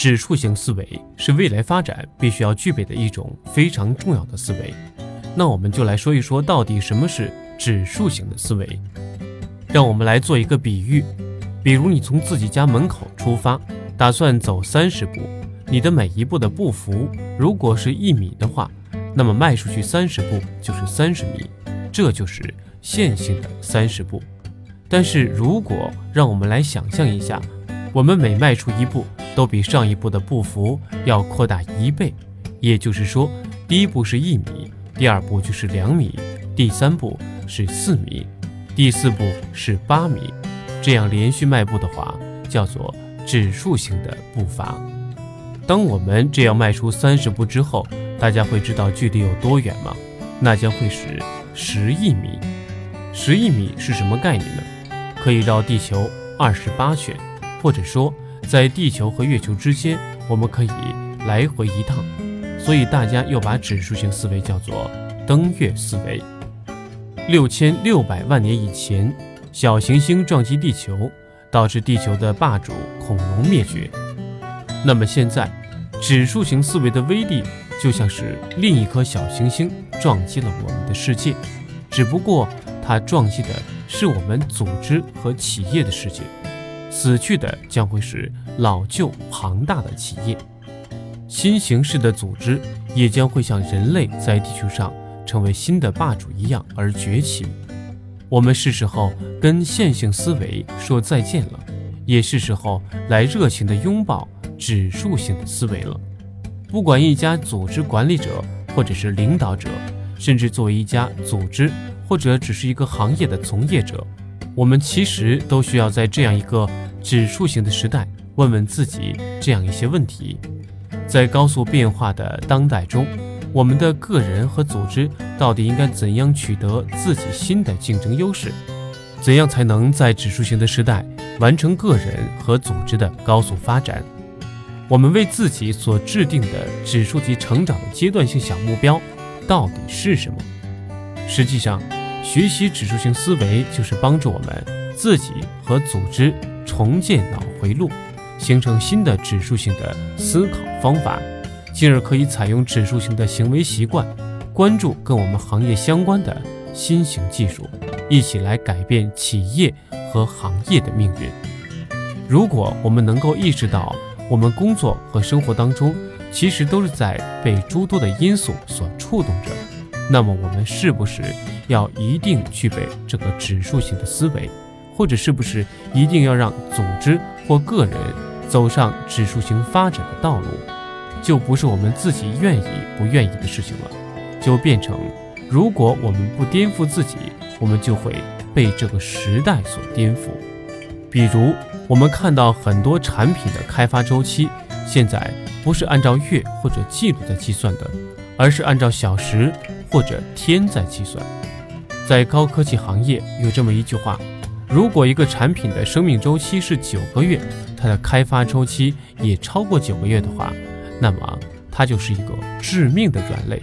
指数型思维是未来发展必须要具备的一种非常重要的思维。那我们就来说一说，到底什么是指数型的思维？让我们来做一个比喻，比如你从自己家门口出发，打算走三十步，你的每一步的步幅如果是一米的话，那么迈出去三十步就是三十米，这就是线性的三十步。但是如果让我们来想象一下，我们每迈出一步，都比上一步的步幅要扩大一倍，也就是说，第一步是一米，第二步就是两米，第三步是四米，第四步是八米，这样连续迈步的话，叫做指数型的步伐。当我们这样迈出三十步之后，大家会知道距离有多远吗？那将会是十亿米。十亿米是什么概念呢？可以绕地球二十八圈，或者说在地球和月球之间，我们可以来回一趟。所以大家又把指数型思维叫做登月思维。六千六百万年以前，小行星撞击地球，导致地球的霸主恐龙灭绝。那么现在，指数型思维的威力就像是另一颗小行星撞击了我们的世界，只不过它撞击的。是我们组织和企业的世界，死去的将会是老旧庞大的企业，新形式的组织也将会像人类在地球上成为新的霸主一样而崛起。我们是时候跟线性思维说再见了，也是时候来热情的拥抱指数性的思维了。不管一家组织管理者，或者是领导者，甚至作为一家组织。或者只是一个行业的从业者，我们其实都需要在这样一个指数型的时代，问问自己这样一些问题：在高速变化的当代中，我们的个人和组织到底应该怎样取得自己新的竞争优势？怎样才能在指数型的时代完成个人和组织的高速发展？我们为自己所制定的指数级成长的阶段性小目标到底是什么？实际上。学习指数型思维，就是帮助我们自己和组织重建脑回路，形成新的指数性的思考方法，进而可以采用指数型的行为习惯，关注跟我们行业相关的新型技术，一起来改变企业和行业的命运。如果我们能够意识到，我们工作和生活当中其实都是在被诸多的因素所触动着，那么我们是不是？要一定具备这个指数型的思维，或者是不是一定要让组织或个人走上指数型发展的道路，就不是我们自己愿意不愿意的事情了，就变成如果我们不颠覆自己，我们就会被这个时代所颠覆。比如，我们看到很多产品的开发周期，现在不是按照月或者季度在计算的，而是按照小时或者天在计算。在高科技行业有这么一句话：如果一个产品的生命周期是九个月，它的开发周期也超过九个月的话，那么它就是一个致命的软肋。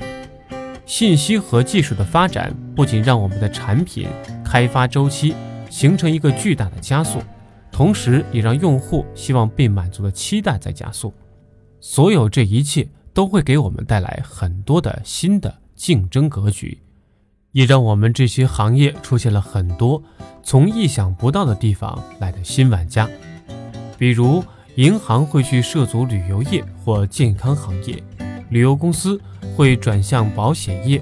信息和技术的发展不仅让我们的产品开发周期形成一个巨大的加速，同时也让用户希望被满足的期待在加速。所有这一切都会给我们带来很多的新的竞争格局。也让我们这些行业出现了很多从意想不到的地方来的新玩家，比如银行会去涉足旅游业或健康行业，旅游公司会转向保险业，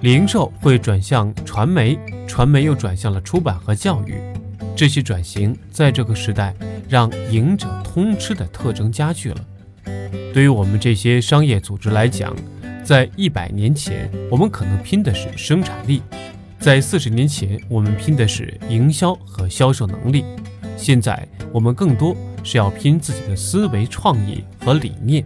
零售会转向传媒，传媒又转向了出版和教育。这些转型在这个时代让赢者通吃的特征加剧了。对于我们这些商业组织来讲，在一百年前，我们可能拼的是生产力；在四十年前，我们拼的是营销和销售能力。现在，我们更多是要拼自己的思维创意和理念。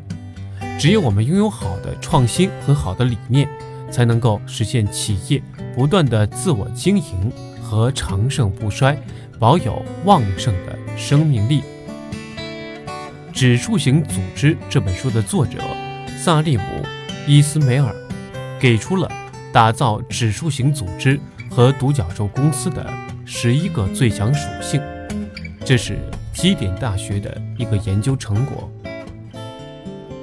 只有我们拥有好的创新和好的理念，才能够实现企业不断的自我经营和长盛不衰，保有旺盛的生命力。《指数型组织》这本书的作者萨利姆。伊斯梅尔给出了打造指数型组织和独角兽公司的十一个最强属性，这是基点大学的一个研究成果。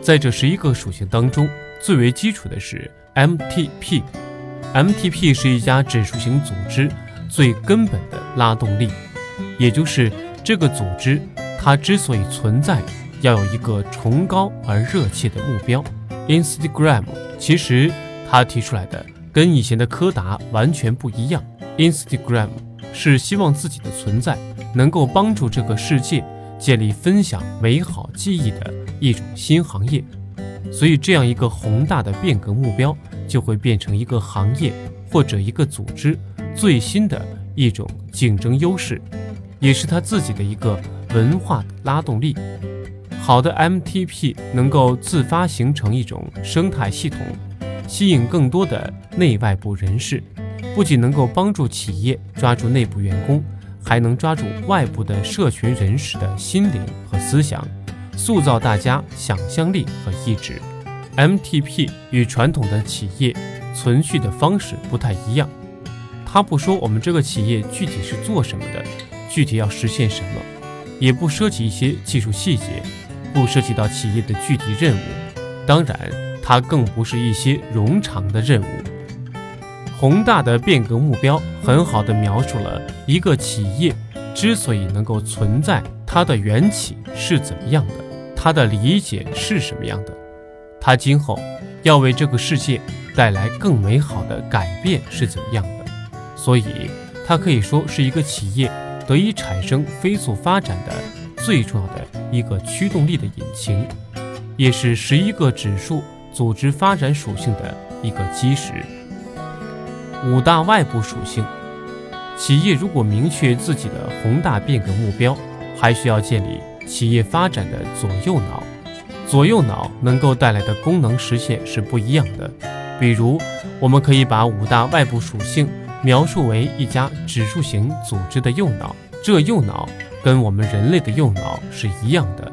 在这十一个属性当中，最为基础的是 MTP。MTP 是一家指数型组织最根本的拉动力，也就是这个组织它之所以存在，要有一个崇高而热切的目标。Instagram 其实他提出来的跟以前的柯达完全不一样。Instagram 是希望自己的存在能够帮助这个世界建立分享美好记忆的一种新行业，所以这样一个宏大的变革目标就会变成一个行业或者一个组织最新的一种竞争优势，也是他自己的一个文化拉动力。好的 MTP 能够自发形成一种生态系统，吸引更多的内外部人士，不仅能够帮助企业抓住内部员工，还能抓住外部的社群人士的心灵和思想，塑造大家想象力和意志。MTP 与传统的企业存续的方式不太一样，他不说我们这个企业具体是做什么的，具体要实现什么，也不涉及一些技术细节。不涉及到企业的具体任务，当然，它更不是一些冗长的任务。宏大的变革目标很好的描述了一个企业之所以能够存在，它的缘起是怎么样的，它的理解是什么样的，它今后要为这个世界带来更美好的改变是怎么样的。所以，它可以说是一个企业得以产生飞速发展的。最重要的一个驱动力的引擎，也是十一个指数组织发展属性的一个基石。五大外部属性，企业如果明确自己的宏大变革目标，还需要建立企业发展的左右脑。左右脑能够带来的功能实现是不一样的。比如，我们可以把五大外部属性描述为一家指数型组织的右脑，这右脑。跟我们人类的右脑是一样的，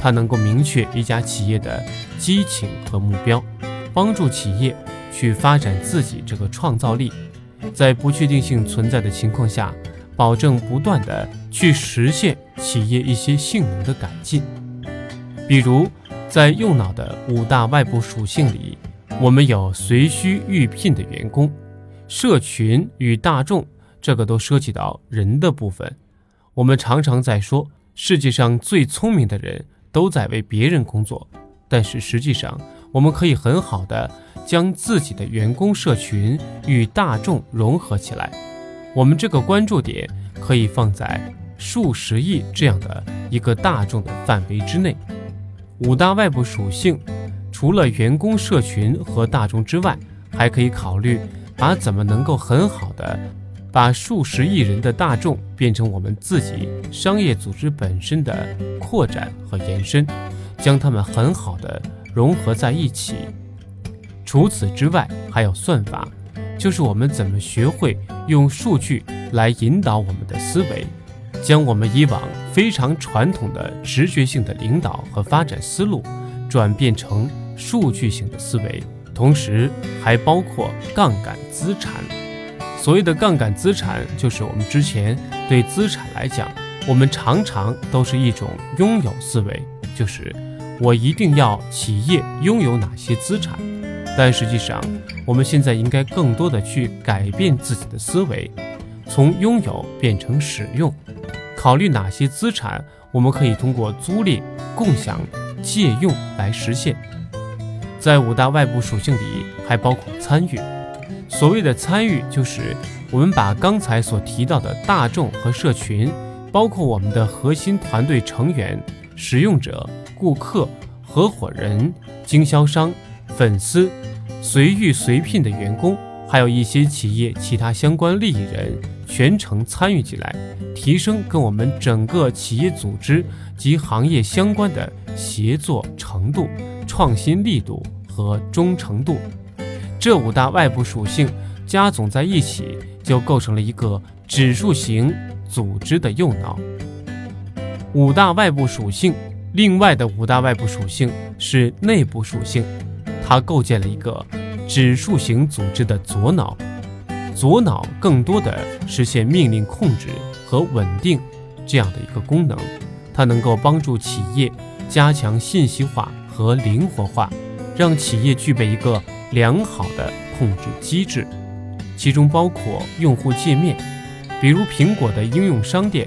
它能够明确一家企业的激情和目标，帮助企业去发展自己这个创造力，在不确定性存在的情况下，保证不断的去实现企业一些性能的改进。比如，在右脑的五大外部属性里，我们有随需预聘的员工、社群与大众，这个都涉及到人的部分。我们常常在说，世界上最聪明的人都在为别人工作，但是实际上，我们可以很好的将自己的员工社群与大众融合起来。我们这个关注点可以放在数十亿这样的一个大众的范围之内。五大外部属性，除了员工社群和大众之外，还可以考虑把怎么能够很好的。把数十亿人的大众变成我们自己商业组织本身的扩展和延伸，将它们很好的融合在一起。除此之外，还有算法，就是我们怎么学会用数据来引导我们的思维，将我们以往非常传统的直觉性的领导和发展思路，转变成数据性的思维。同时，还包括杠杆资产。所谓的杠杆资产，就是我们之前对资产来讲，我们常常都是一种拥有思维，就是我一定要企业拥有哪些资产。但实际上，我们现在应该更多的去改变自己的思维，从拥有变成使用，考虑哪些资产我们可以通过租赁、共享、借用来实现。在五大外部属性里，还包括参与。所谓的参与，就是我们把刚才所提到的大众和社群，包括我们的核心团队成员、使用者、顾客、合伙人、经销商、粉丝、随遇随聘的员工，还有一些企业其他相关利益人，全程参与进来，提升跟我们整个企业组织及行业相关的协作程度、创新力度和忠诚度。这五大外部属性加总在一起，就构成了一个指数型组织的右脑。五大外部属性，另外的五大外部属性是内部属性，它构建了一个指数型组织的左脑。左脑更多的实现命令控制和稳定这样的一个功能，它能够帮助企业加强信息化和灵活化，让企业具备一个良好的控制机制，其中包括用户界面。比如苹果的应用商店，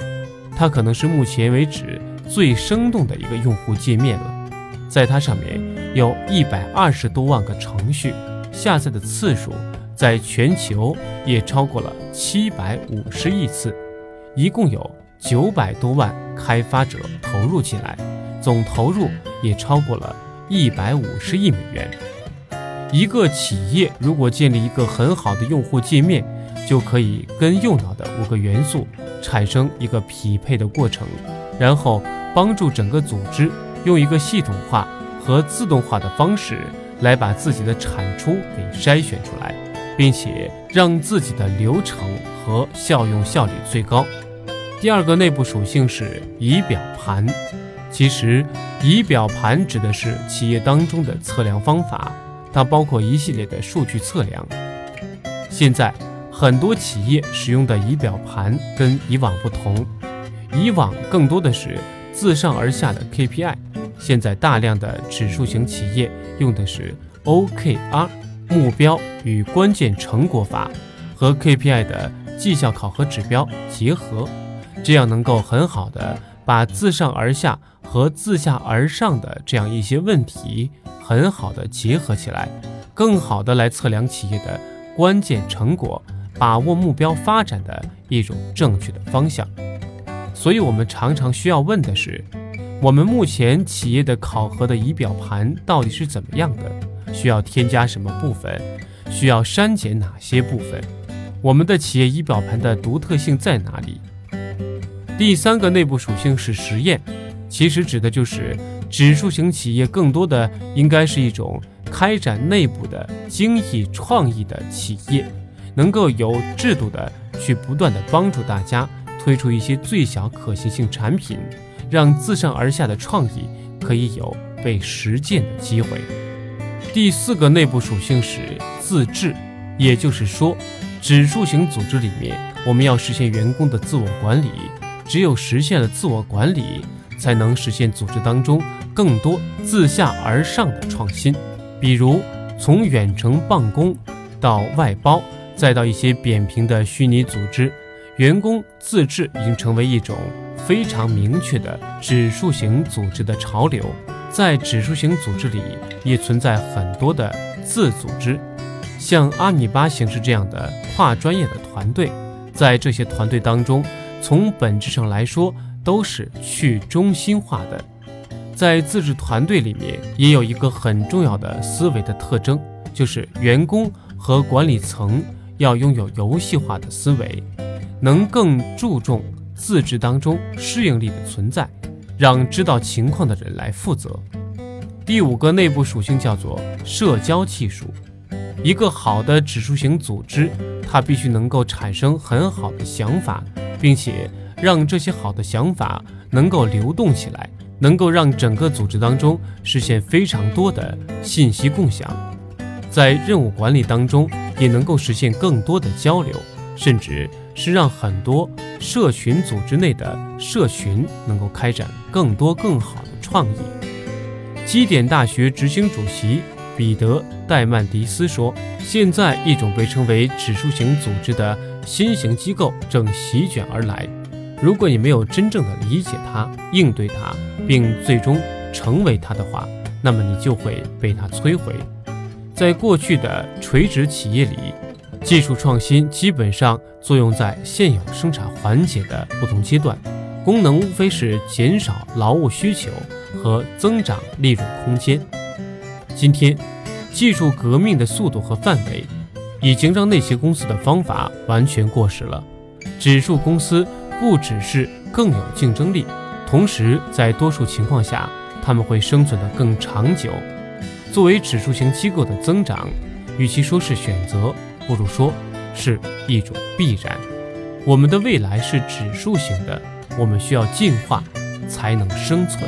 它可能是目前为止最生动的一个用户界面了。在它上面有一百二十多万个程序，下载的次数在全球也超过了七百五十亿次，一共有九百多万开发者投入进来，总投入也超过了一百五十亿美元。一个企业如果建立一个很好的用户界面，就可以跟右脑的五个元素产生一个匹配的过程，然后帮助整个组织。用一个系统化和自动化的方式来把自己的产出给筛选出来，并且让自己的流程和效用效率最高。第二个内部属性是仪表盘。其实，仪表盘指的是企业当中的测量方法，它包括一系列的数据测量。现在很多企业使用的仪表盘跟以往不同，以往更多的是自上而下的 KPI。现在大量的指数型企业用的是 OKR 目标与关键成果法和 KPI 的绩效考核指标结合，这样能够很好的把自上而下和自下而上的这样一些问题很好的结合起来，更好的来测量企业的关键成果，把握目标发展的一种正确的方向。所以，我们常常需要问的是。我们目前企业的考核的仪表盘到底是怎么样的？需要添加什么部分？需要删减哪些部分？我们的企业仪表盘的独特性在哪里？第三个内部属性是实验，其实指的就是指数型企业更多的应该是一种开展内部的精益创意的企业，能够有制度的去不断的帮助大家推出一些最小可行性产品。让自上而下的创意可以有被实践的机会。第四个内部属性是自治，也就是说，指数型组织里面，我们要实现员工的自我管理。只有实现了自我管理，才能实现组织当中更多自下而上的创新。比如，从远程办公到外包，再到一些扁平的虚拟组织，员工自治已经成为一种。非常明确的指数型组织的潮流，在指数型组织里也存在很多的自组织，像阿米巴形式这样的跨专业的团队，在这些团队当中，从本质上来说都是去中心化的。在自治团队里面，也有一个很重要的思维的特征，就是员工和管理层要拥有游戏化的思维，能更注重。自治当中适应力的存在，让知道情况的人来负责。第五个内部属性叫做社交技术。一个好的指数型组织，它必须能够产生很好的想法，并且让这些好的想法能够流动起来，能够让整个组织当中实现非常多的信息共享，在任务管理当中也能够实现更多的交流，甚至。是让很多社群组织内的社群能够开展更多更好的创意。基点大学执行主席彼得·戴曼迪斯说：“现在一种被称为指数型组织的新型机构正席卷而来。如果你没有真正的理解它、应对它，并最终成为它的话，那么你就会被它摧毁。在过去的垂直企业里。”技术创新基本上作用在现有生产环节的不同阶段，功能无非是减少劳务需求和增长利润空间。今天，技术革命的速度和范围已经让那些公司的方法完全过时了。指数公司不只是更有竞争力，同时在多数情况下，他们会生存得更长久。作为指数型机构的增长，与其说是选择。不如说是一种必然。我们的未来是指数型的，我们需要进化才能生存。